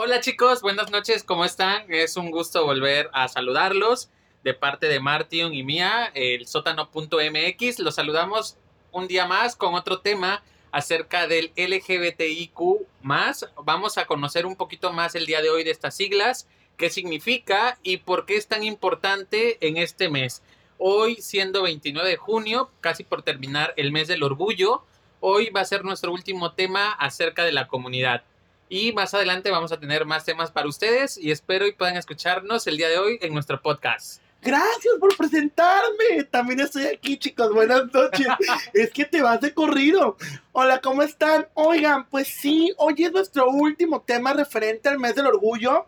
Hola chicos, buenas noches, ¿cómo están? Es un gusto volver a saludarlos de parte de Martion y mía, el sótano.mx. Los saludamos un día más con otro tema acerca del LGBTIQ. Vamos a conocer un poquito más el día de hoy de estas siglas, qué significa y por qué es tan importante en este mes. Hoy, siendo 29 de junio, casi por terminar el mes del orgullo, hoy va a ser nuestro último tema acerca de la comunidad. Y más adelante vamos a tener más temas para ustedes y espero y puedan escucharnos el día de hoy en nuestro podcast. Gracias por presentarme. También estoy aquí, chicos. Buenas noches. es que te vas de corrido. Hola, ¿cómo están? Oigan, pues sí, hoy es nuestro último tema referente al mes del orgullo.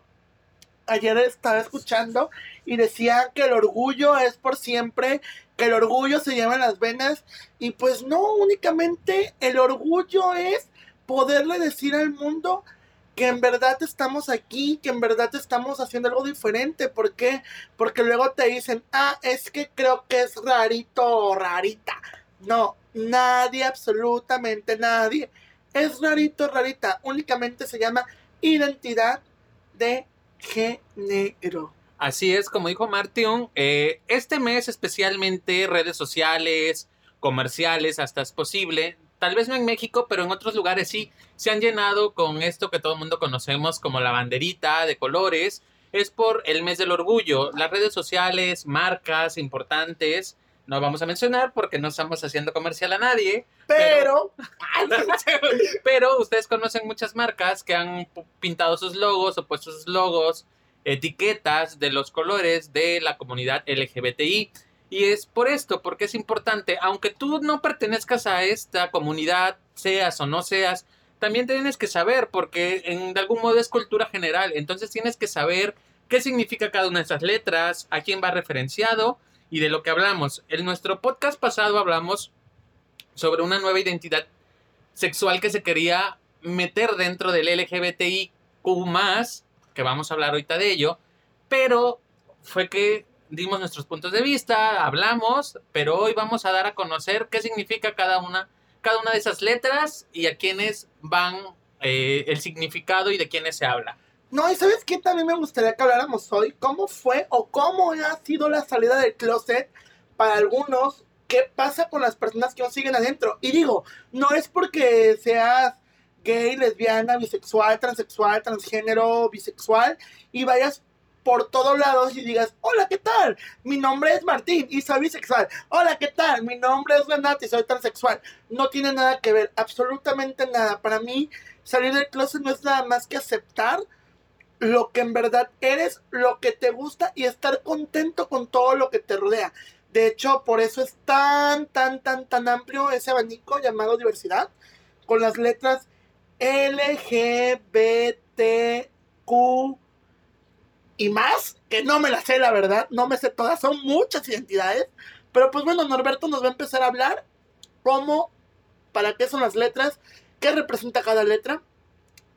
Ayer estaba escuchando y decía que el orgullo es por siempre, que el orgullo se lleva en las venas. Y pues no, únicamente el orgullo es poderle decir al mundo que en verdad estamos aquí, que en verdad estamos haciendo algo diferente. ¿Por qué? Porque luego te dicen, ah, es que creo que es rarito o rarita. No, nadie, absolutamente nadie. Es rarito, rarita. Únicamente se llama identidad de género. Así es, como dijo Martín, eh, este mes especialmente redes sociales, comerciales, hasta es posible, tal vez no en México, pero en otros lugares sí, se han llenado con esto que todo el mundo conocemos como la banderita de colores. Es por el mes del orgullo. Las redes sociales, marcas importantes, no vamos a mencionar porque no estamos haciendo comercial a nadie. Pero, pero, ustedes conocen muchas marcas que han pintado sus logos o puesto sus logos, etiquetas de los colores de la comunidad LGBTI. Y es por esto, porque es importante, aunque tú no pertenezcas a esta comunidad, seas o no seas, también tienes que saber, porque en, de algún modo es cultura general, entonces tienes que saber qué significa cada una de esas letras, a quién va referenciado y de lo que hablamos. En nuestro podcast pasado hablamos sobre una nueva identidad sexual que se quería meter dentro del LGBTIQ, que vamos a hablar ahorita de ello, pero fue que dimos nuestros puntos de vista, hablamos, pero hoy vamos a dar a conocer qué significa cada una, cada una de esas letras y a quiénes van eh, el significado y de quiénes se habla. No, y sabes qué también me gustaría que habláramos hoy, cómo fue o cómo ha sido la salida del closet para algunos, qué pasa con las personas que aún siguen adentro. Y digo, no es porque seas gay, lesbiana, bisexual, transexual, transgénero, bisexual y vayas por todos lados y digas, hola, ¿qué tal? Mi nombre es Martín y soy bisexual. Hola, ¿qué tal? Mi nombre es Renata y soy transexual. No tiene nada que ver, absolutamente nada. Para mí, salir del closet no es nada más que aceptar lo que en verdad eres, lo que te gusta y estar contento con todo lo que te rodea. De hecho, por eso es tan, tan, tan, tan amplio ese abanico llamado diversidad, con las letras L, G, B, T, Q, y más, que no me las sé, la verdad, no me sé todas, son muchas identidades. Pero pues bueno, Norberto nos va a empezar a hablar cómo, para qué son las letras, qué representa cada letra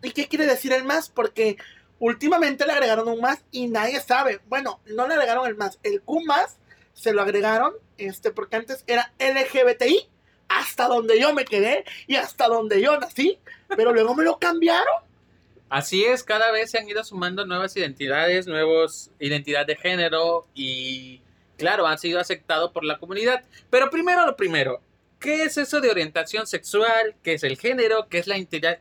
y qué quiere decir el más, porque últimamente le agregaron un más y nadie sabe. Bueno, no le agregaron el más, el Q más se lo agregaron, este, porque antes era LGBTI, hasta donde yo me quedé y hasta donde yo nací, pero luego me lo cambiaron Así es, cada vez se han ido sumando nuevas identidades, nuevos identidad de género y claro, han sido aceptados por la comunidad. Pero primero lo primero, ¿qué es eso de orientación sexual? ¿Qué es el género? ¿Qué es la identidad,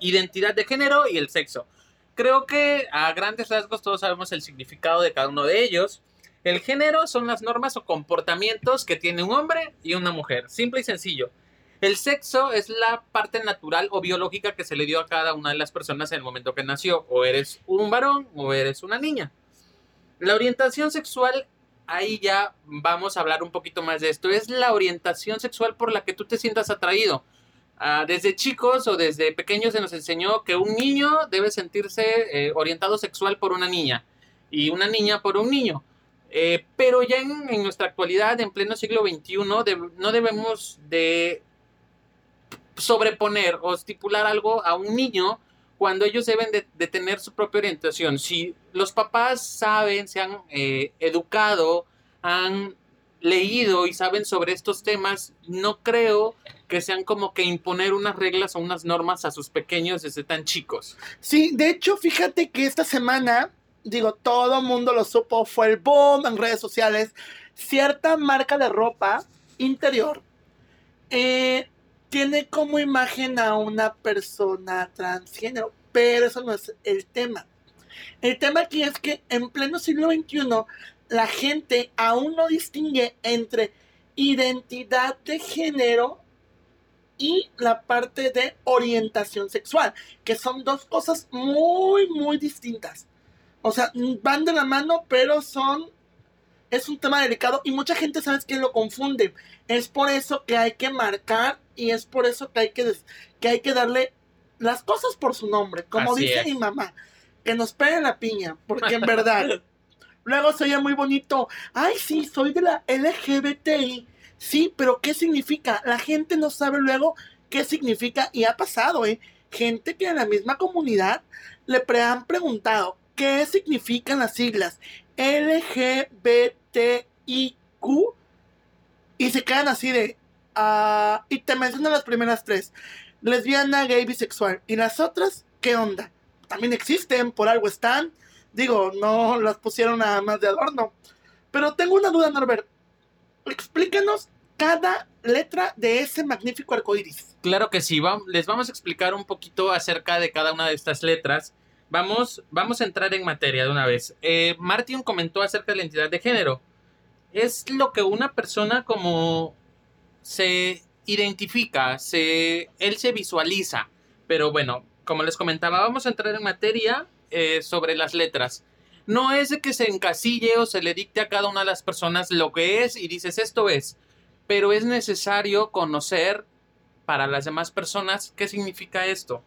identidad de género y el sexo? Creo que a grandes rasgos todos sabemos el significado de cada uno de ellos. El género son las normas o comportamientos que tiene un hombre y una mujer, simple y sencillo. El sexo es la parte natural o biológica que se le dio a cada una de las personas en el momento que nació. O eres un varón o eres una niña. La orientación sexual, ahí ya vamos a hablar un poquito más de esto. Es la orientación sexual por la que tú te sientas atraído. Ah, desde chicos o desde pequeños se nos enseñó que un niño debe sentirse eh, orientado sexual por una niña y una niña por un niño. Eh, pero ya en, nuestra actualidad, en pleno siglo XXI, no debemos de sobreponer o estipular algo a un niño cuando ellos deben de, tener su propia orientación. Si los papás saben, se han eh, educado, han leído y saben sobre estos temas, no creo que sean como que imponer unas reglas o unas normas a sus pequeños desde tan chicos. Sí, de hecho, fíjate que esta semana, digo, todo el mundo lo supo, fue el boom en redes sociales. Cierta marca de ropa interior eh, tiene como imagen a una persona transgénero, pero eso no es el tema. El tema aquí es que en pleno siglo XXI la gente aún no distingue entre identidad de género y la parte de orientación sexual, que son dos cosas muy, muy distintas. O sea, van de la mano, pero son... Es un tema delicado y mucha gente, ¿sabes que Lo confunde. Es por eso que hay que marcar y es por eso que hay que, que, hay que darle las cosas por su nombre. Como dice mi mamá, que nos pegue la piña, porque en verdad... Luego se oye muy bonito. Ay, sí, soy de la LGBTI. Sí, pero ¿qué significa? La gente no sabe luego qué significa y ha pasado, ¿eh? Gente que en la misma comunidad le han preguntado qué significan las siglas LGBTIQ y se quedan así de... Y te mencionan las primeras tres. Lesbiana, gay, bisexual. ¿Y las otras? ¿Qué onda? También existen, por algo están. Digo, no las pusieron nada más de adorno. Pero tengo una duda, Norbert explícanos cada letra de ese magnífico arcoíris. Claro que sí, les vamos a explicar un poquito acerca de cada una de estas letras. Vamos, vamos a entrar en materia de una vez. Eh, Martin comentó acerca de la identidad de género. Es lo que una persona como se identifica, se, él se visualiza. Pero bueno, como les comentaba, vamos a entrar en materia eh, sobre las letras no es que se encasille o se le dicte a cada una de las personas lo que es y dices esto es, pero es necesario conocer para las demás personas qué significa esto.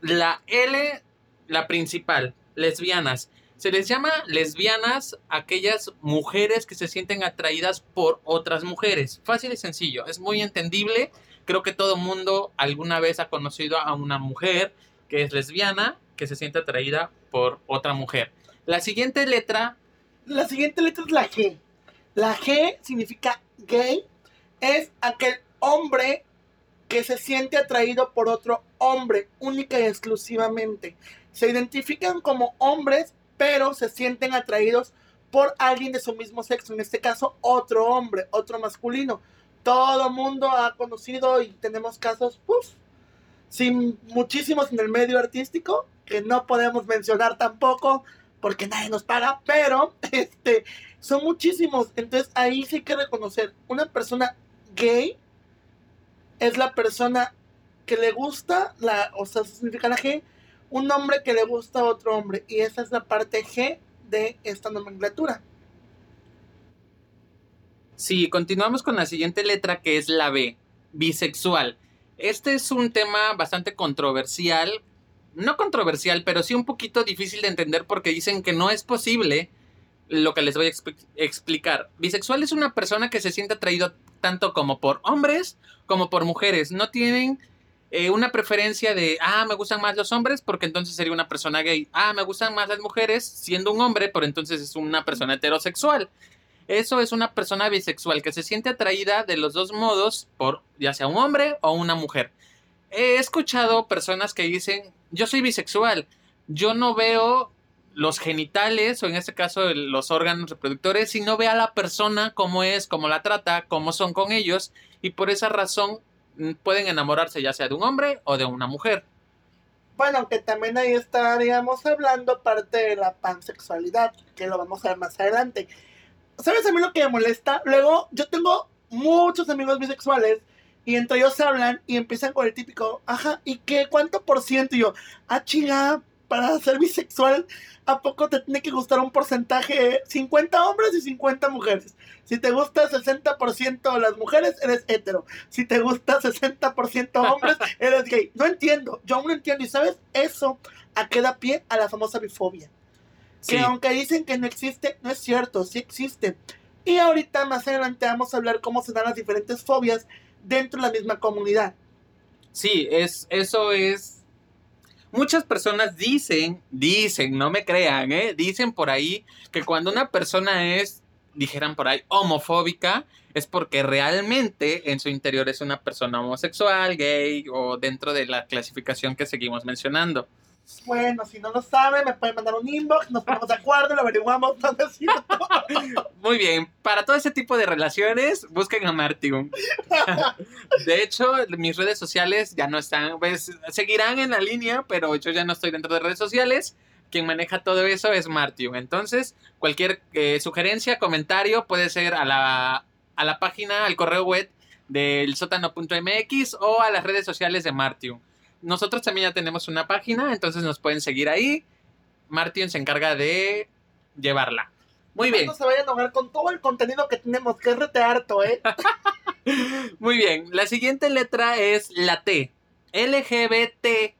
La L, la principal, lesbianas. Se les llama lesbianas aquellas mujeres que se sienten atraídas por otras mujeres. Fácil y sencillo, es muy entendible. Creo que todo mundo alguna vez ha conocido a una mujer que es lesbiana, que se siente atraída por otra mujer. La siguiente letra. La siguiente letra es la G. La G significa gay. Es aquel hombre que se siente atraído por otro hombre, única y exclusivamente. Se identifican como hombres, pero se sienten atraídos por alguien de su mismo sexo, en este caso otro hombre, otro masculino. Todo mundo ha conocido y tenemos casos, uff, sin muchísimos en el medio artístico, que no podemos mencionar tampoco, porque nadie nos paga, pero este, son muchísimos. Entonces ahí sí hay que reconocer, una persona gay es la persona que le gusta, la, o sea, significa la G, un hombre que le gusta a otro hombre. Y esa es la parte G de esta nomenclatura. Sí, continuamos con la siguiente letra que es la B, bisexual. Este es un tema bastante controversial no controversial, pero sí un poquito difícil de entender porque dicen que no es posible lo que les voy a explicar. Bisexual es una persona que se siente atraído tanto como por hombres como por mujeres. No tienen eh, una preferencia de, ah, me gustan más los hombres porque entonces sería una persona gay. Ah, me gustan más las mujeres siendo un hombre, pero entonces es una persona heterosexual. Eso es una persona bisexual que se siente atraída de los dos modos por ya sea un hombre o una mujer. He escuchado personas que dicen, yo soy bisexual, yo no veo los genitales o en este caso los órganos reproductores, sino ve a la persona cómo es, cómo la trata, cómo son con ellos y por esa razón pueden enamorarse ya sea de un hombre o de una mujer. Bueno, aunque también ahí estaríamos hablando parte de la pansexualidad, que lo vamos a ver más adelante. ¿Sabes a mí lo que me molesta? Luego, yo tengo muchos amigos bisexuales y entre ellos hablan y empiezan con el típico, ajá, ¿y qué? ¿Cuánto por ciento? Y yo, ah, chica, para ser bisexual, ¿a poco te tiene que gustar un porcentaje? 50 hombres y 50 mujeres. Si te gusta 60% las mujeres, eres hetero. Si te gusta 60% hombres, eres gay. No entiendo, yo aún no entiendo. Y sabes, eso a qué da pie a la famosa bifobia. Que aunque dicen que no existe, no es cierto, sí existe. Y ahorita más adelante vamos a hablar cómo se dan las diferentes fobias dentro de la misma comunidad. Sí, es, eso es. Muchas personas dicen, dicen, no me crean, ¿eh? dicen por ahí que cuando una persona es dijeran por ahí, homofóbica, es porque realmente en su interior es una persona homosexual, gay o dentro de la clasificación que seguimos mencionando. Bueno, si no lo sabe, me pueden mandar un inbox, nos ponemos de acuerdo, lo averiguamos. Muy bien, para todo ese tipo de relaciones, busquen a Martium. De hecho, mis redes sociales ya no están, pues seguirán en la línea, pero yo ya no estoy dentro de redes sociales. Quien maneja todo eso es Martium. Entonces, cualquier eh, sugerencia, comentario puede ser a la, a la página, al correo web del sótano.mx o a las redes sociales de Martium. Nosotros también ya tenemos una página, entonces nos pueden seguir ahí. Martium se encarga de llevarla. Muy bien. No se vayan a enojar con todo el contenido que tenemos, que es rete harto, ¿eh? Muy bien, la siguiente letra es la T. LGBT.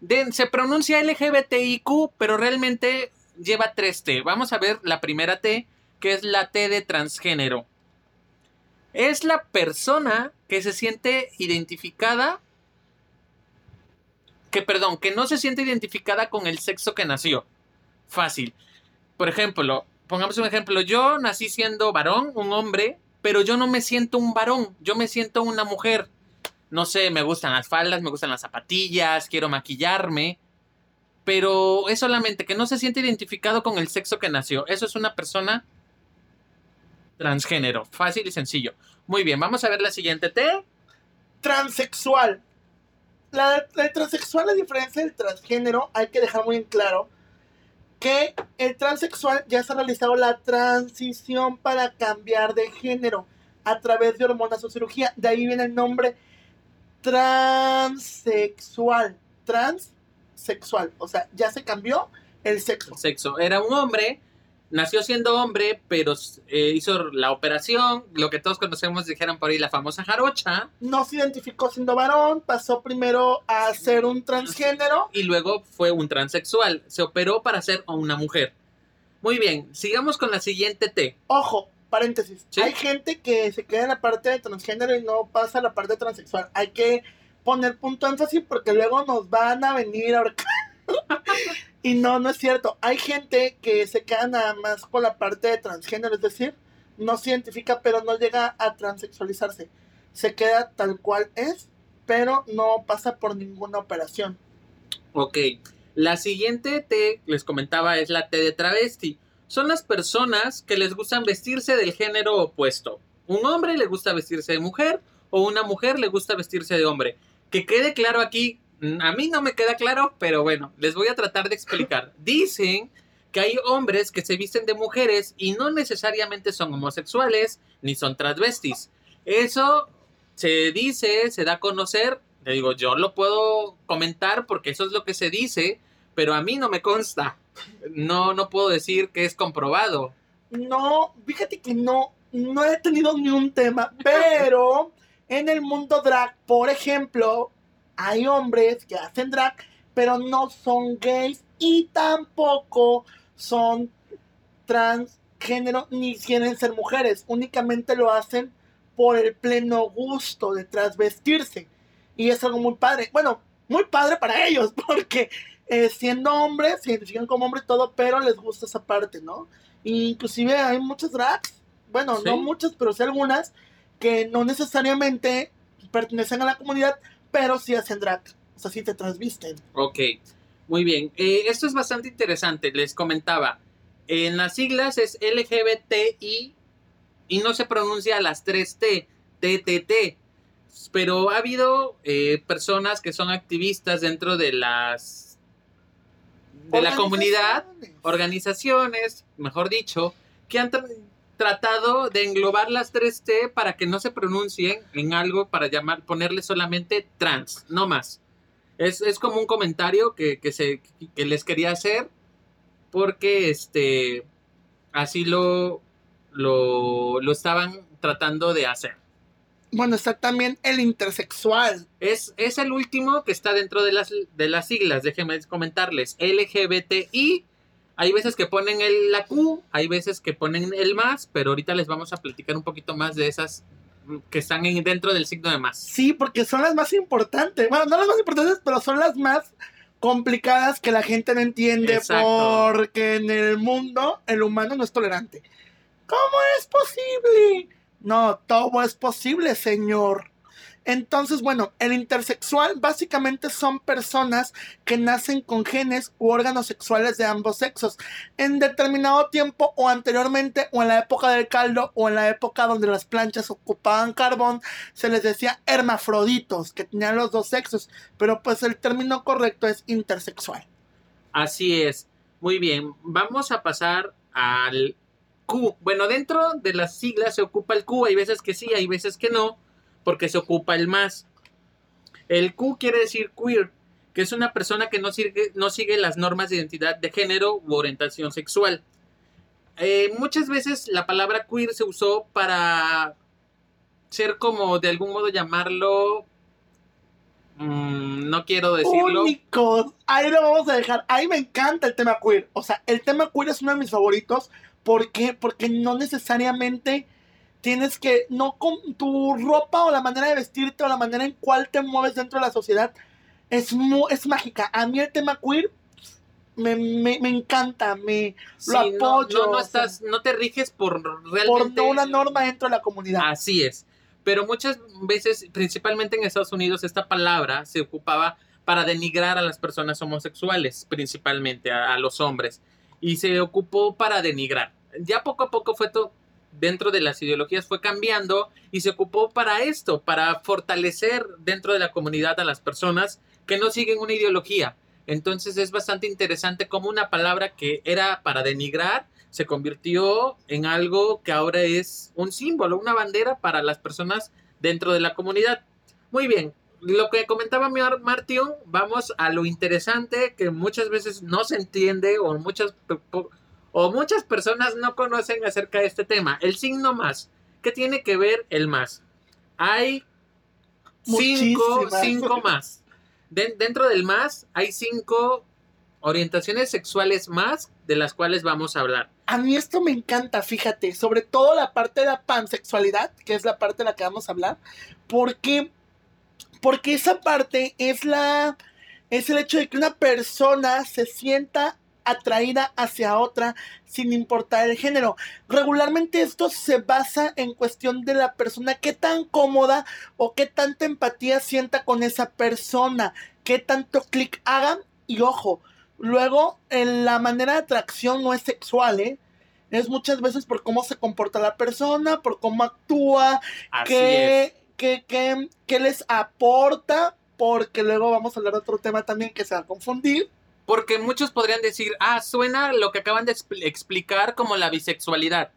De- se pronuncia LGBTIQ, pero realmente lleva tres T. Vamos a ver la primera T, que es la T de transgénero. Es la persona que se siente identificada, que perdón, que no se siente identificada con el sexo que nació. Fácil. Por ejemplo, pongamos un ejemplo, yo nací siendo varón, un hombre, pero yo no me siento un varón, yo me siento una mujer. No sé, me gustan las faldas, me gustan las zapatillas, quiero maquillarme, pero es solamente que no se siente identificado con el sexo que nació. Eso es una persona transgénero, fácil y sencillo. Muy bien, vamos a ver la siguiente T. Transexual. La, la transexual, a diferencia del transgénero, hay que dejar muy en claro que el transexual ya se ha realizado la transición para cambiar de género a través de hormonas o cirugía. De ahí viene el nombre transexual. Transsexual. O sea, ya se cambió el sexo. Sexo. Era un hombre, nació siendo hombre, pero eh, hizo la operación, lo que todos conocemos, dijeron por ahí, la famosa jarocha, No se identificó siendo varón, pasó primero a ser un transgénero. y luego fue un transexual. Se operó para ser una mujer. Muy bien, sigamos con la siguiente T. Ojo, paréntesis. Sí. Hay gente que se queda en la parte de transgénero y no pasa a la parte transexual. Hay que poner punto énfasis porque luego nos van a venir a ahorcar. y no, no es cierto. Hay gente que se queda nada más con la parte de transgénero, es decir, no se identifica, pero no llega a transexualizarse. Se queda tal cual es, pero no pasa por ninguna operación. Ok, la siguiente T, les comentaba, es la T de travesti. Son las personas que les gustan vestirse del género opuesto. Un hombre le gusta vestirse de mujer o una mujer le gusta vestirse de hombre. Que quede claro aquí, a mí no me queda claro, pero bueno, les voy a tratar de explicar. Dicen que hay hombres que se visten de mujeres y no necesariamente son homosexuales ni son transvestis. Eso se dice, se da a conocer. Le digo, yo lo puedo comentar porque eso es lo que se dice, pero a mí no me consta. No, no puedo decir que es comprobado. No, fíjate que no, no he tenido ni un tema, pero en el mundo drag, por ejemplo, hay hombres que hacen drag, pero no son gays y tampoco son transgénero ni quieren ser mujeres, únicamente lo hacen por el pleno gusto de transvestirse. Y es algo muy padre. Bueno, muy padre para ellos, porque eh, siendo hombres, se identifican como hombres todo, pero les gusta esa parte, ¿no? Inclusive hay muchos drags, bueno, Sí. no muchas, pero sí algunas, que no necesariamente pertenecen a la comunidad, pero sí hacen drag. O sea, sí te transvisten. Ok, muy bien. Eh, esto es bastante interesante. Les comentaba, en las siglas es LGBTI y no se pronuncia las tres T, TTT. Pero ha habido eh, personas que son activistas dentro de las de la comunidad, Organizaciones. mejor dicho, que han tratado de englobar las tres T para que no se pronuncien en algo para llamar, ponerle solamente trans, no más. Es, es como un comentario que, que se, que les quería hacer porque este, así lo, lo, lo estaban tratando de hacer. Bueno, está también el intersexual. Es, es el último que está dentro de las, de las siglas, déjenme comentarles. LGBTI. Hay veces que ponen el, la Q, hay veces que ponen el más, pero ahorita les vamos a platicar un poquito más de esas que están en- dentro del signo de más. Sí, porque son las más importantes. Bueno, no las más importantes, pero son las más complicadas que la gente no entiende Exacto. porque en el mundo el humano no es tolerante. ¿Cómo es posible? No, todo es posible, señor. Entonces, bueno, el intersexual básicamente son personas que nacen con genes u órganos sexuales de ambos sexos en determinado tiempo o anteriormente o en la época del caldo o en la época donde las planchas ocupaban carbón, se les decía hermafroditos, que tenían los dos sexos, pero pues el término correcto es intersexual. Así es. Muy bien, vamos a pasar al Q. Bueno, dentro de las siglas se ocupa el Q, hay veces que sí, hay veces que no porque se ocupa el más. El Q quiere decir queer, que es una persona que no sigue, no sigue las normas de identidad de género u orientación sexual. Eh, muchas veces la palabra queer se usó para ser como de algún modo llamarlo mm, no quiero decirlo. Únicos. Ahí lo vamos a dejar. Ahí me encanta el tema queer. O sea, el tema queer es uno de mis favoritos. ¿Por qué? Porque no necesariamente tienes que, no con tu ropa o la manera de vestirte o la manera en cual te mueves dentro de la sociedad es, es mágica. A mí el tema queer me, encanta, me lo apoyo. No, no, estás, no te riges por realmente... Por una norma dentro de la comunidad. Así es. Pero muchas veces, principalmente en Estados Unidos, esta palabra se ocupaba para denigrar a las personas homosexuales, principalmente a, a los hombres. Y se ocupó para denigrar. Ya poco a poco fue todo dentro de las ideologías fue cambiando y se ocupó para esto, para fortalecer dentro de la comunidad a las personas que no siguen una ideología. Entonces es bastante interesante cómo una palabra que era para denigrar se convirtió en algo que ahora es un símbolo, una bandera para las personas dentro de la comunidad. Muy bien, lo que comentaba Martín, vamos a lo interesante que muchas veces no se entiende o muchas o muchas personas no conocen acerca de este tema. El signo más. ¿Qué tiene que ver el más? Hay cinco, cinco más. dentro del más hay cinco orientaciones sexuales más de las cuales vamos a hablar. A mí esto me encanta, fíjate, sobre todo la parte de la pansexualidad, que es la parte de la que vamos a hablar, porque porque esa parte es la es el hecho de que una persona se sienta atraída hacia otra sin importar el género. Regularmente esto se basa en cuestión de la persona, qué tan cómoda o qué tanta empatía sienta con esa persona, qué tanto clic hagan y ojo, luego en la manera de atracción no es sexual, ¿eh? Es muchas veces por cómo se comporta la persona, por cómo actúa, qué, qué, qué, qué les aporta, porque luego vamos a hablar de otro tema también que se va a confundir porque muchos podrían decir, ah, suena lo que acaban de explicar como la bisexualidad.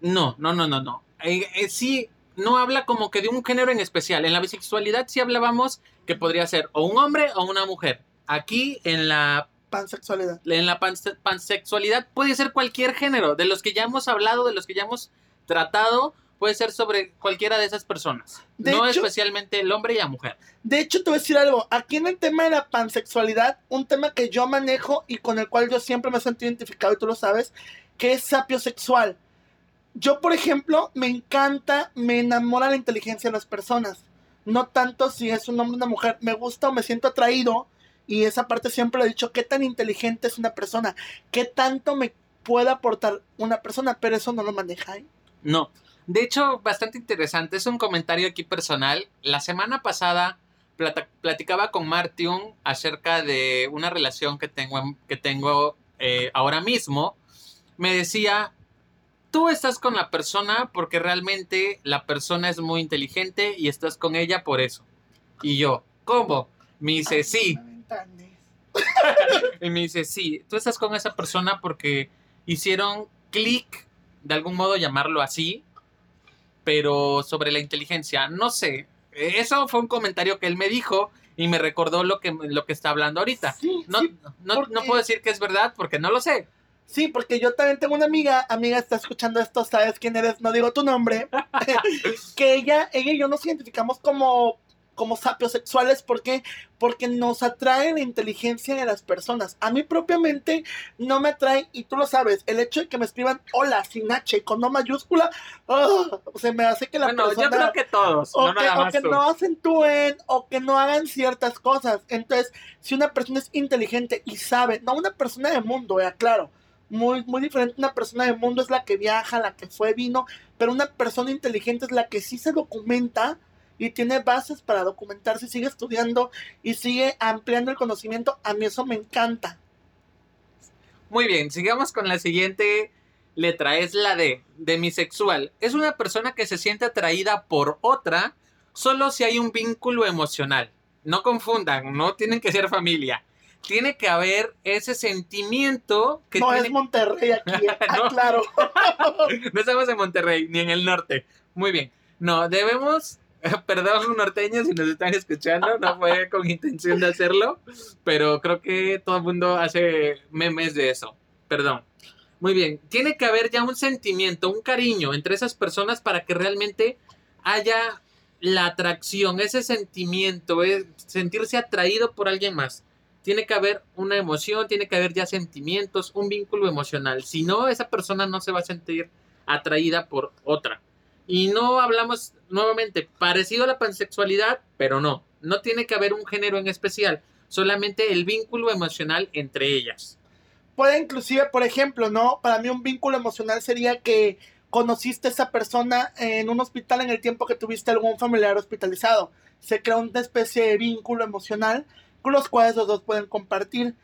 No, no, no, no, no. Eh, eh, sí, no habla como que de un género en especial. En la bisexualidad sí hablábamos que podría ser o un hombre o una mujer. Aquí en la pansexualidad. En la pansexualidad puede ser cualquier género. De los que ya hemos hablado, de los que ya hemos tratado, puede ser sobre cualquiera de esas personas. no especialmente el hombre y la mujer. De hecho, te voy a decir algo. Aquí en el tema de la pansexualidad, un tema que yo manejo y con el cual yo siempre me he sentido identificado, y tú lo sabes, que es sapiosexual. Yo, por ejemplo, me encanta, me enamora la inteligencia de las personas. No tanto si es un hombre o una mujer. Me gusta o me siento atraído. Y esa parte siempre lo he dicho, qué tan inteligente es una persona, qué tanto me puede aportar una persona, pero eso no lo maneja. ¿eh? No, de hecho, bastante interesante. Es un comentario aquí personal. La semana pasada platicaba con Martiun acerca de una relación que tengo, que tengo eh, ahora mismo. Me decía, tú estás con la persona porque realmente la persona es muy inteligente y estás con ella por eso. Y yo, ¿cómo? Me dice, sí. y me dice, sí, tú estás con esa persona porque hicieron clic, de algún modo llamarlo así, pero sobre la inteligencia, no sé. Eso fue un comentario que él me dijo y me recordó lo que, lo que está hablando ahorita. no, no, no, puedo decir que es verdad porque no lo sé. Sí, porque yo también tengo una amiga, amiga, está escuchando esto, sabes quién eres, no digo tu nombre, que ella, ella y yo nos identificamos como como sapiosexuales. ¿Por qué? Porque nos atrae la inteligencia de las personas. A mí propiamente no me atrae, y tú lo sabes, el hecho de que me escriban hola sin H con no mayúscula, oh, se me hace que la bueno, Yo creo que todos. O, que, o que no acentúen o que no hagan ciertas cosas. Entonces, si una persona es inteligente y sabe, no una persona de mundo, ya claro muy, muy diferente. Una persona del mundo es la que viaja, la que fue, vino, pero una persona inteligente es la que sí se documenta y tiene bases para documentarse, sigue estudiando y sigue ampliando el conocimiento. A mí eso me encanta. Muy bien, sigamos con la siguiente letra, es la D, demisexual. Es una persona que se siente atraída por otra solo si hay un vínculo emocional. No confundan, no tienen que ser familia. Tiene que haber ese sentimiento que no tiene... es Monterrey aquí, ¿eh? ah, claro. no estamos en Monterrey, ni en el norte. Muy bien. No, debemos Perdón, norteños, si nos están escuchando, no fue con intención de hacerlo, pero creo que todo el mundo hace memes de eso. Perdón. Muy bien, tiene que haber ya un sentimiento, un cariño entre esas personas para que realmente haya la atracción, ese sentimiento, es sentirse atraído por alguien más. Tiene que haber una emoción, tiene que haber ya sentimientos, un vínculo emocional. Si no, esa persona no se va a sentir atraída por otra. Y no hablamos nuevamente parecido a la pansexualidad, pero no. No tiene que haber un género en especial, solamente el vínculo emocional entre ellas. Puede inclusive, por ejemplo, ¿no? Para mí un vínculo emocional sería que conociste a esa persona en un hospital en el tiempo que tuviste algún familiar hospitalizado. Se crea una especie de vínculo emocional con los cuales los dos pueden compartir.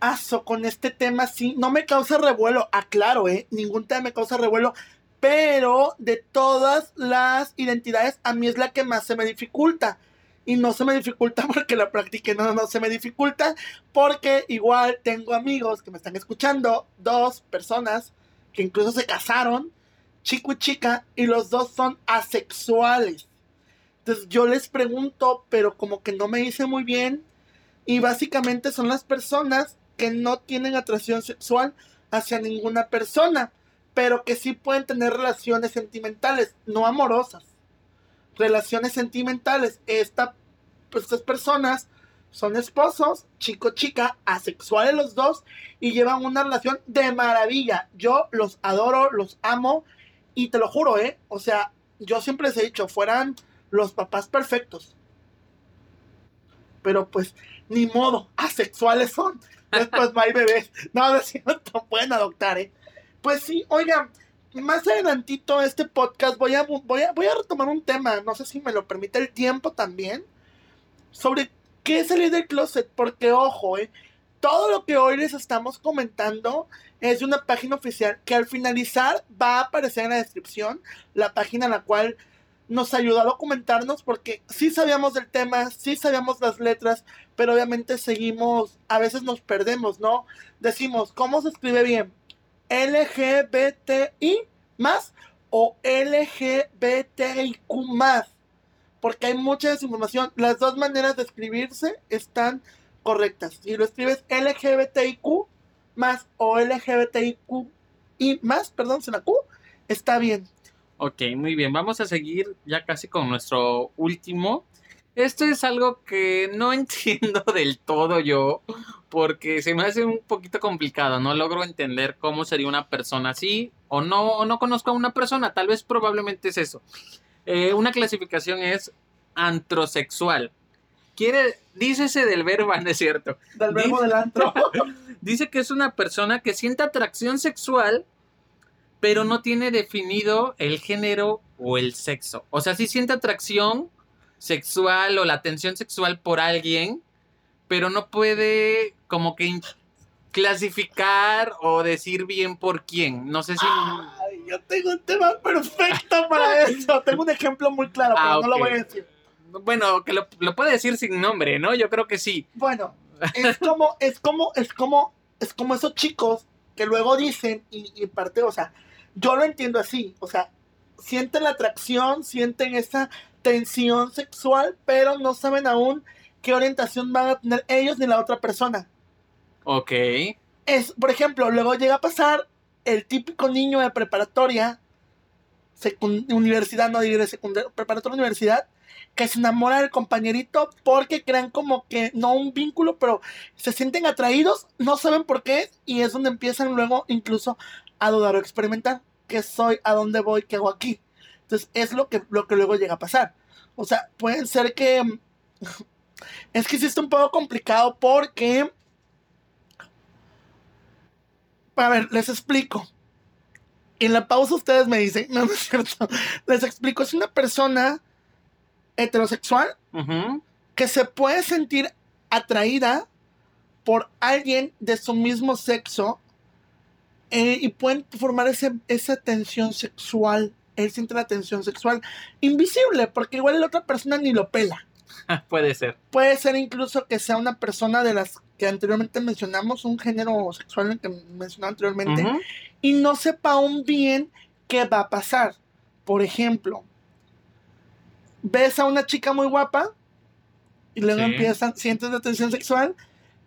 Aso, con este tema sí, no me causa revuelo, aclaro, ¿eh? Ningún tema me causa revuelo, pero de todas las identidades, a mí es la que más se me dificulta. Y no se me dificulta porque la practique, no, no se me dificulta porque igual tengo amigos que me están escuchando, dos personas que incluso se casaron, chico y chica, y los dos son asexuales. Entonces yo les pregunto, pero como que no me dice muy bien, y básicamente son las personas que no tienen atracción sexual hacia ninguna persona pero que sí pueden tener relaciones sentimentales, no amorosas. Relaciones sentimentales. Pues, estas personas son esposos, chico-chica, asexuales los dos, y llevan una relación de maravilla. Yo los adoro, los amo, y te lo juro, ¿eh? O sea, yo siempre les he dicho, fueran los papás perfectos. Pero pues, ni modo, asexuales son. Después va y bebés. No, no, no pueden adoptar, ¿eh? Pues sí, oiga, más adelantito este podcast voy a, voy a, voy a retomar un tema, no sé si me lo permite el tiempo también, sobre qué es salir del closet, porque ojo, eh, todo lo que hoy les estamos comentando es de una página oficial que al finalizar va a aparecer en la descripción, la página en la cual nos ayuda a documentarnos porque sí sabíamos del tema, sí sabíamos las letras, pero obviamente seguimos, a veces nos perdemos, ¿no? Decimos, ¿cómo se escribe bien? LGBTI más o LGBTIQ más. Porque hay mucha desinformación. Las dos maneras de escribirse están correctas. Si lo escribes LGBTIQ más o LGBTIQ y más, perdón, sin la Q, está bien. Ok, muy bien. Vamos a seguir ya casi con nuestro último esto es algo que no entiendo del todo yo, porque se me hace un poquito complicado, no logro entender cómo sería una persona así, o no, o no conozco a una persona, tal vez probablemente es eso. Eh, una clasificación es antrosexual. Quiere, dícese del verbo, ¿no es cierto? Del verbo del antro. dice que es una persona que siente atracción sexual, pero no tiene definido el género o el sexo. O sea, sí siente atracción, sexual o la atención sexual por alguien, pero no puede como que clasificar o decir bien por quién. No sé si... Yo tengo un tema perfecto para eso. tengo un ejemplo muy claro, pero ah, no lo voy a decir. Bueno, que lo, puede decir sin nombre, ¿no? Yo creo que sí. Bueno, es como, es como, es como, es como esos chicos que luego dicen, y, y parte, o sea, yo lo entiendo así, o sea, sienten la atracción, sienten esa tensión sexual, pero no saben aún qué orientación van a tener ellos ni la otra persona. Ok. Es, por ejemplo, luego llega a pasar el típico niño de preparatoria, universidad, no diré secundaria, preparatoria universidad, que se enamora del compañerito porque crean como que no un vínculo, pero se sienten atraídos, no saben por qué, y es donde empiezan luego incluso a dudar o experimentar qué soy, a dónde voy, qué hago aquí. Entonces, es lo que, lo que luego llega a pasar. O sea, puede ser que... Es que sí está un poco complicado porque... a ver, les explico. En la pausa ustedes me dicen, no, no es cierto. Les explico, es una persona heterosexual que se puede sentir atraída por alguien de su mismo sexo eh, y pueden formar ese, esa tensión sexual. Él siente la tensión sexual invisible, porque igual la otra persona ni lo pela. Puede ser. Puede ser incluso que sea una persona de las que anteriormente mencionamos, un género sexual que mencionaba anteriormente, y no sepa aún bien qué va a pasar. Por ejemplo, ves a una chica muy guapa y luego Sí. empiezan, sientes la tensión sexual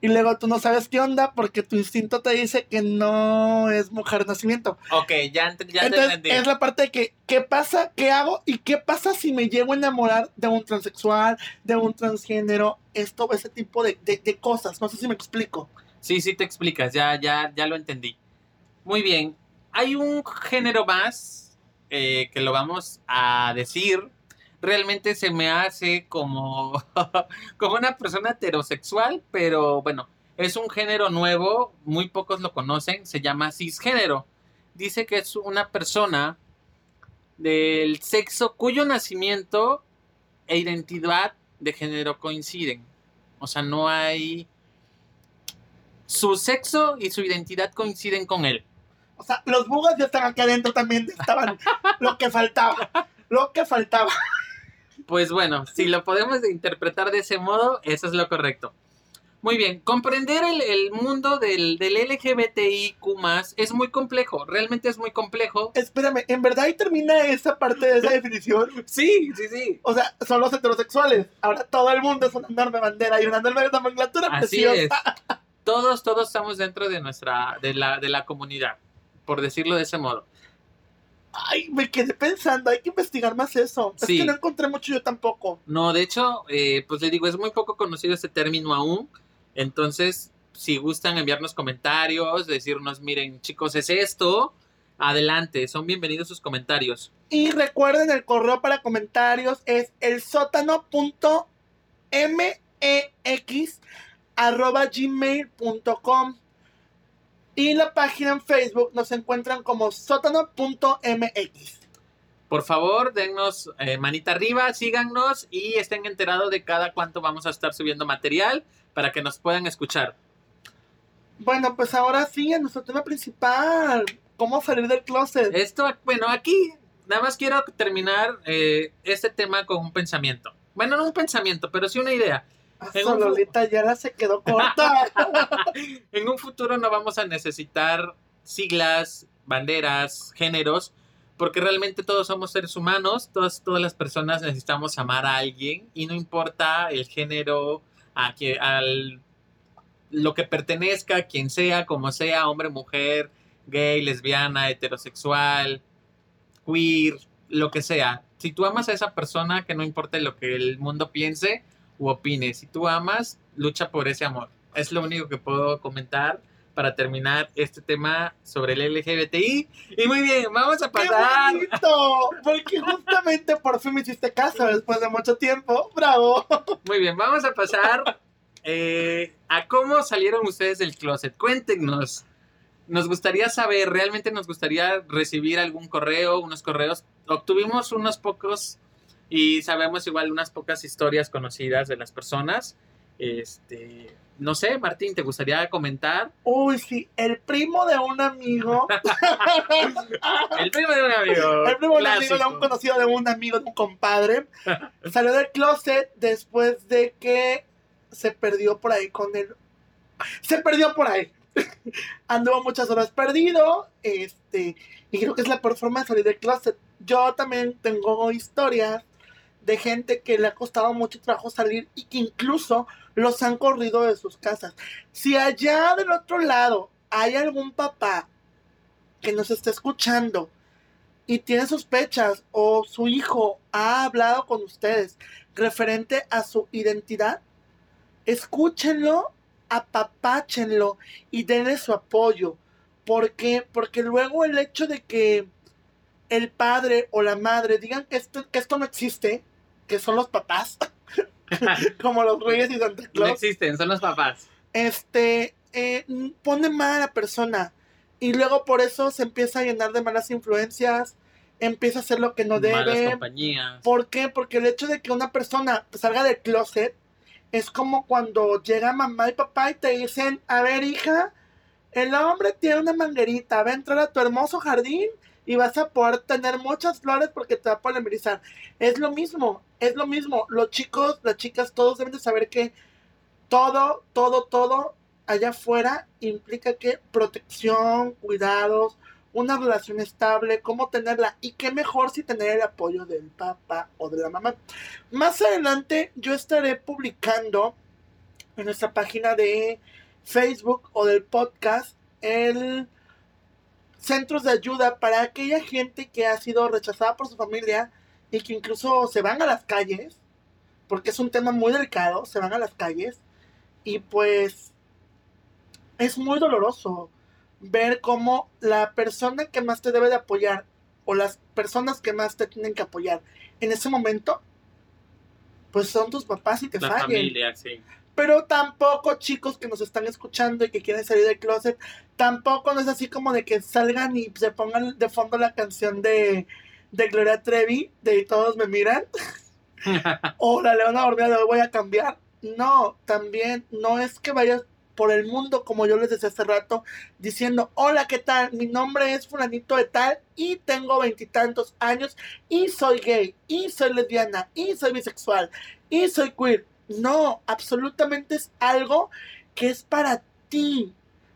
y luego tú no sabes qué onda porque tu instinto te dice que no es mujer de nacimiento. Ok, ya, ent- ya Entonces entendí. es la parte de que, ¿qué pasa? ¿Qué hago? ¿Y qué pasa si me llego a enamorar de un transexual, de un transgénero? Esto, ese tipo de, de- de cosas. No sé si me explico. Sí, sí te explicas, ya, ya, ya lo entendí. Muy bien. Hay un género más eh, que lo vamos a decir. Realmente se me hace como, como una persona heterosexual, pero bueno, es un género nuevo, muy pocos lo conocen, se llama cisgénero. Dice que es una persona del sexo cuyo nacimiento e identidad de género coinciden. O sea, no hay su sexo y su identidad coinciden con él. O sea, los bugas ya están aquí adentro también. Estaban lo que faltaba. Lo que faltaba. Pues bueno, si lo podemos interpretar de ese modo, eso es lo correcto. Muy bien, comprender el, el mundo del, del LGBTIQ es muy complejo, realmente es muy complejo. Espérame, ¿en verdad ahí termina esa parte de esa definición? Sí, sí, sí. O sea, son los heterosexuales. Ahora todo el mundo es una enorme bandera y una enorme nomenclatura Así es. preciosa. Todos, todos estamos dentro de nuestra, de la, de la comunidad, por decirlo de ese modo. Ay, me quedé pensando, hay que investigar más eso. Sí. Es que no encontré mucho yo tampoco. No, de hecho, eh, pues le digo, es muy poco conocido este término aún. Entonces, si gustan enviarnos comentarios, decirnos, miren, chicos, es esto, adelante, son bienvenidos sus comentarios. Y recuerden, el correo para comentarios es el sótano.mex arroba gmail.com y la página en Facebook nos encuentran como sótano.mx. Por favor, dennos eh, manita arriba, síganos y estén enterados de cada cuánto vamos a estar subiendo material para que nos puedan escuchar. Bueno, pues ahora sí, a nuestro tema principal. ¿Cómo salir del closet? Esto, bueno, aquí nada más quiero terminar eh, este tema con un pensamiento. Bueno, no un pensamiento, pero sí una idea. Ah, en un- Lolita ya la se quedó corta. En un futuro no vamos a necesitar siglas, banderas, géneros, porque realmente todos somos seres humanos, todas, todas las personas necesitamos amar a alguien y no importa el género, a que, al lo que pertenezca, quien sea, como sea, hombre, mujer, gay, lesbiana, heterosexual, queer, lo que sea. Si tú amas a esa persona, que no importa lo que el mundo piense u opine, si tú amas, lucha por ese amor. Es lo único que puedo comentar para terminar este tema sobre el LGBTI. Y muy bien, vamos a ¡Qué pasar. bonito! Porque justamente por fin me hiciste caso después de mucho tiempo. ¡Bravo! Muy bien, vamos a pasar eh, a cómo salieron ustedes del closet. Cuéntenos. Nos gustaría saber, realmente nos gustaría recibir algún correo, unos correos. Obtuvimos unos pocos y sabemos igual unas pocas historias conocidas de las personas. Este, no sé, Martín, ¿te gustaría comentar? Uy, sí, el primo de un amigo. El primo de un amigo. El primo de un amigo de un conocido de un amigo de un compadre. Salió del closet después de que se perdió por ahí con él. Se perdió por ahí. Anduvo muchas horas perdido. Este. Y creo que es la peor forma de salir del closet. Yo también tengo historias de gente que le ha costado mucho trabajo salir y que incluso los han corrido de sus casas. Si allá del otro lado hay algún papá que nos está escuchando y tiene sospechas o su hijo ha hablado con ustedes referente a su identidad, escúchenlo, apapáchenlo y denle su apoyo. ¿Por qué? Porque luego el hecho de que el padre o la madre digan que esto, que esto no existe, que son los papás, como los reyes y Santa No Claus, existen, son los papás. este, eh, pone mal a la persona. y luego por eso se empieza a llenar de malas influencias, empieza a hacer lo que no Malas debe. compañías. ¿Por qué? Porque el hecho de que una persona salga del closet es como cuando llega mamá y papá y te dicen, a ver hija, el hombre tiene una manguerita, va a entrar a tu hermoso jardín y vas a poder tener muchas flores porque te va a polimerizar. Es lo mismo, es lo mismo. Los chicos, las chicas, todos deben de saber que todo, todo, todo allá afuera implica que protección, cuidados, una relación estable, cómo tenerla y qué mejor si tener el apoyo del papá o de la mamá. Más adelante yo estaré publicando en nuestra página de Facebook o del podcast el centros de ayuda para aquella gente que ha sido rechazada por su familia y que incluso se van a las calles, porque es un tema muy delicado, se van a las calles y pues es muy doloroso ver cómo la persona que más te debe de apoyar o las personas que más te tienen que apoyar en ese momento, pues son tus papás y te La fallen. familia, sí. Pero tampoco chicos que nos están escuchando y que quieren salir del closet, tampoco no es así como de que salgan y se pongan de fondo la canción de, de Gloria Trevi, de Todos me miran, o la Leona Ormea de hoy voy a cambiar. No, también no es que vayas por el mundo, como yo les decía hace rato, diciendo, hola, ¿qué tal? Mi nombre es fulanito de tal y tengo veintitantos años y soy gay, y soy lesbiana, y soy bisexual, y soy queer. No, absolutamente es algo que es para ti.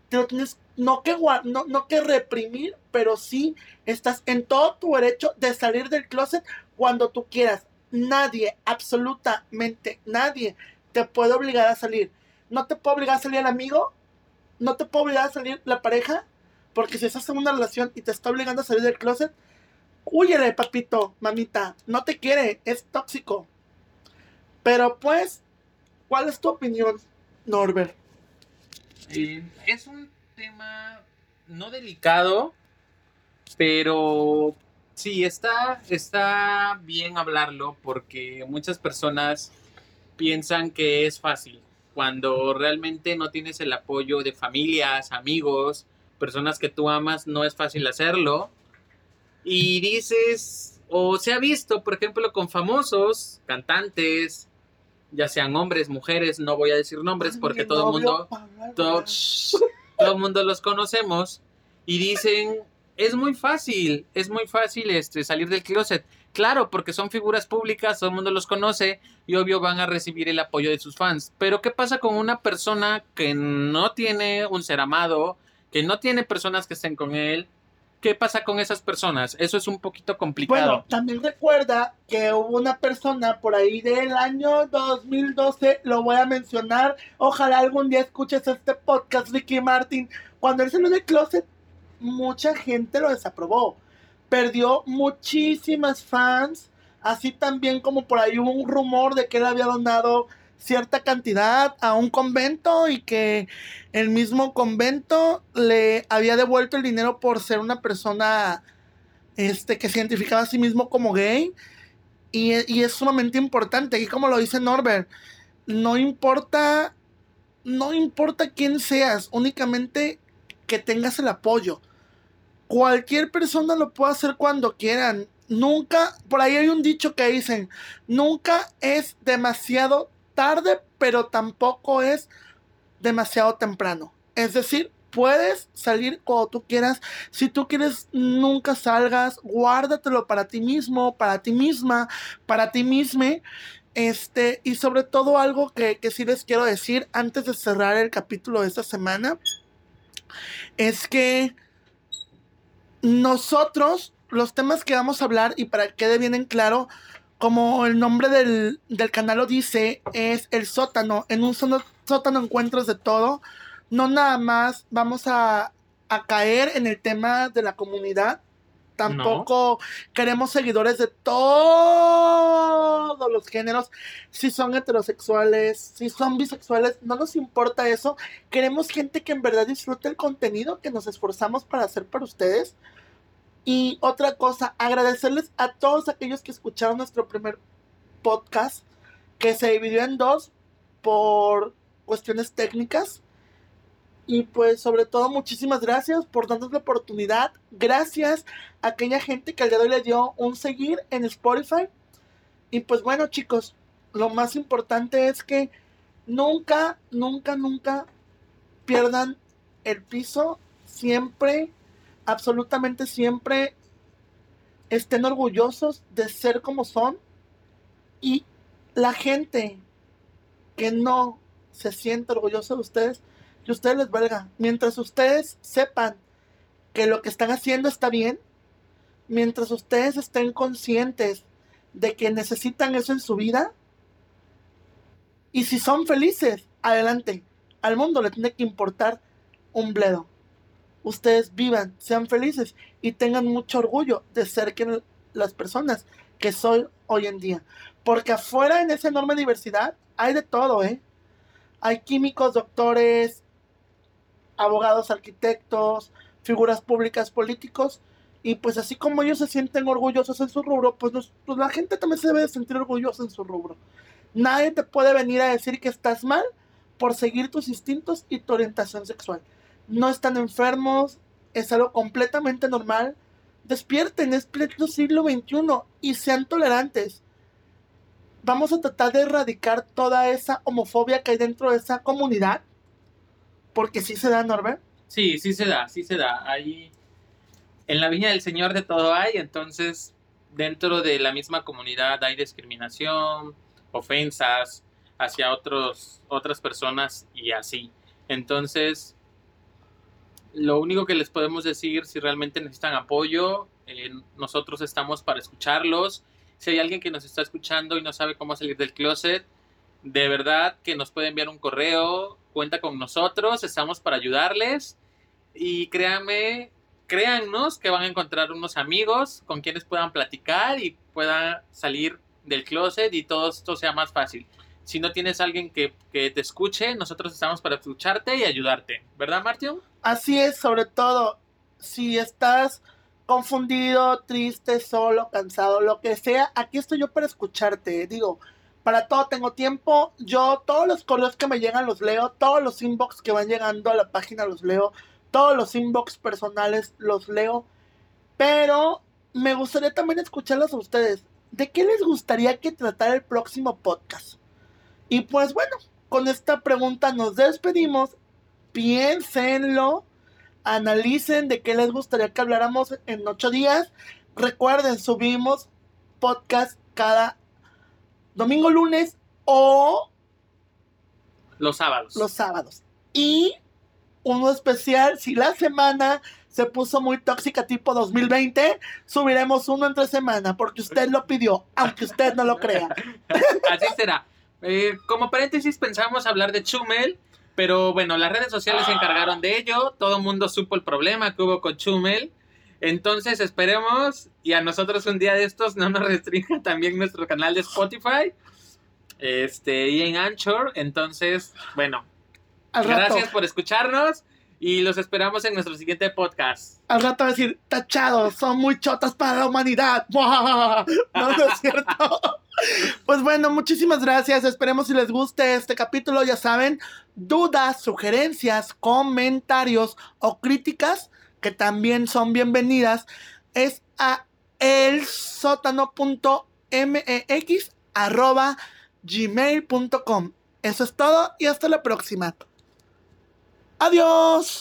Te lo tienes no que, no, no que reprimir, pero sí estás en todo tu derecho de salir del closet cuando tú quieras. Nadie, absolutamente nadie, te puede obligar a salir. No te puede obligar a salir el amigo, no te puede obligar a salir la pareja, porque si estás en una relación y te está obligando a salir del closet, huyele, papito, mamita, no te quiere, es tóxico. Pero pues, ¿cuál es tu opinión, Norbert? Eh, es un tema no delicado, pero sí, está, está bien hablarlo porque muchas personas piensan que es fácil cuando realmente no tienes el apoyo de familias, amigos, personas que tú amas, no es fácil hacerlo. Y dices, o se ha visto, por ejemplo, con famosos, cantantes, ya sean hombres, mujeres, no voy a decir nombres porque todo el mundo todo el mundo los conocemos y dicen, es muy fácil, es muy fácil este, salir del closet. Claro, porque son figuras públicas, todo el mundo los conoce y obvio van a recibir el apoyo de sus fans. Pero ¿qué pasa con una persona que no tiene un ser amado, que no tiene personas que estén con él? ¿Qué pasa con esas personas? Eso es un poquito complicado. Bueno, también recuerda que hubo una persona por ahí del año 2012, lo voy a mencionar, ojalá algún día escuches este podcast, Ricky Martin, cuando él salió del closet, mucha gente lo desaprobó, perdió muchísimas fans, así también como por ahí hubo un rumor de que él había donado cierta cantidad a un convento y que el mismo convento le había devuelto el dinero por ser una persona este, que se identificaba a sí mismo como gay. Y, y es sumamente importante. Y como lo dice Norbert, no importa, no importa quién seas, únicamente que tengas el apoyo. Cualquier persona lo puede hacer cuando quieran. Nunca, por ahí hay un dicho que dicen, nunca es demasiado tarde, pero tampoco es demasiado temprano. Es decir, puedes salir cuando tú quieras. Si tú quieres, nunca salgas. Guárdatelo para ti mismo, para ti misma, para ti misma. Este, y sobre todo algo que, que sí les quiero decir antes de cerrar el capítulo de esta semana, es que nosotros, los temas que vamos a hablar, y para que quede bien en claro, como el nombre del, del canal lo dice, es el sótano. En un solo sótano encuentros de todo. No nada más vamos a, a caer en el tema de la comunidad. Tampoco queremos seguidores de todos los géneros. Si son heterosexuales, si son bisexuales, no nos importa eso. Queremos gente que en verdad disfrute el contenido que nos esforzamos para hacer para ustedes. Y otra cosa, agradecerles a todos aquellos que escucharon nuestro primer podcast, que se dividió en dos por cuestiones técnicas. Y pues sobre todo muchísimas gracias por darnos la oportunidad. Gracias a aquella gente que al día de hoy le dio un seguir en Spotify. Y pues bueno chicos, lo más importante es que nunca, nunca, nunca pierdan el piso. Siempre, absolutamente siempre estén orgullosos de ser como son. Y la gente que no se siente orgullosa de ustedes, que ustedes les valga. Mientras ustedes sepan que lo que están haciendo está bien, mientras ustedes estén conscientes de que necesitan eso en su vida, y si son felices, adelante. Al mundo le tiene que importar un bledo. Ustedes vivan, sean felices y tengan mucho orgullo de ser que las personas que soy hoy en día. Porque afuera en esa enorme diversidad hay de todo, ¿eh? Hay químicos, doctores, abogados, arquitectos, figuras públicas, políticos. Y pues así como ellos se sienten orgullosos en su rubro, pues, pues la gente también se debe de sentir orgullosa en su rubro. Nadie te puede venir a decir que estás mal por seguir tus instintos y tu orientación sexual. No están enfermos, es algo completamente normal. Despierten, es pleno siglo XXI y sean tolerantes. Vamos a tratar de erradicar toda esa homofobia que hay dentro de esa comunidad. Porque sí se da, Norbert. Sí, sí se da, sí se da. Ahí en la viña del Señor de todo hay, entonces dentro de la misma comunidad hay discriminación, ofensas hacia otros, otras personas y así. Entonces, lo único que les podemos decir, si realmente necesitan apoyo, eh, nosotros estamos para escucharlos. Si hay alguien que nos está escuchando y no sabe cómo salir del closet, de verdad que nos puede enviar un correo, cuenta con nosotros, estamos para ayudarles. Y créanme, créannos que van a encontrar unos amigos con quienes puedan platicar y puedan salir del closet y todo esto sea más fácil. Si no tienes alguien que, te escuche, nosotros estamos para escucharte y ayudarte. ¿Verdad, Martín? Así es, sobre todo, si estás confundido, triste, solo, cansado, lo que sea, aquí estoy yo para escucharte. Digo, para todo tengo tiempo. Yo todos los correos que me llegan los leo, todos los inbox que van llegando a la página los leo, todos los inbox personales los leo. Pero me gustaría también escucharlos a ustedes. ¿de qué les gustaría que tratara el próximo podcast? Y pues bueno, con esta pregunta nos despedimos. Piénsenlo, analicen de qué les gustaría que habláramos en ocho días. Recuerden, subimos podcast cada domingo, lunes o los sábados. Los sábados. Y uno especial si la semana se puso muy tóxica tipo 2020, subiremos uno entre semana porque usted lo pidió, aunque usted no lo crea. Así será. Eh, como paréntesis pensamos hablar de Chumel, pero bueno, las redes sociales se encargaron de ello, todo el mundo supo el problema que hubo con Chumel. Entonces esperemos y a nosotros un día de estos no nos restrinja también nuestro canal de Spotify este, y en Anchor. Entonces, bueno, gracias por escucharnos y los esperamos en nuestro siguiente podcast. Al rato decir, tachados, son muy chotas para la humanidad. No, no es cierto. Pues bueno, muchísimas gracias. Esperemos si les guste este capítulo. Ya saben, dudas, sugerencias, comentarios o críticas que también son bienvenidas es a elsótano.mex arroba gmail.com. Eso es todo y hasta la próxima. Adiós.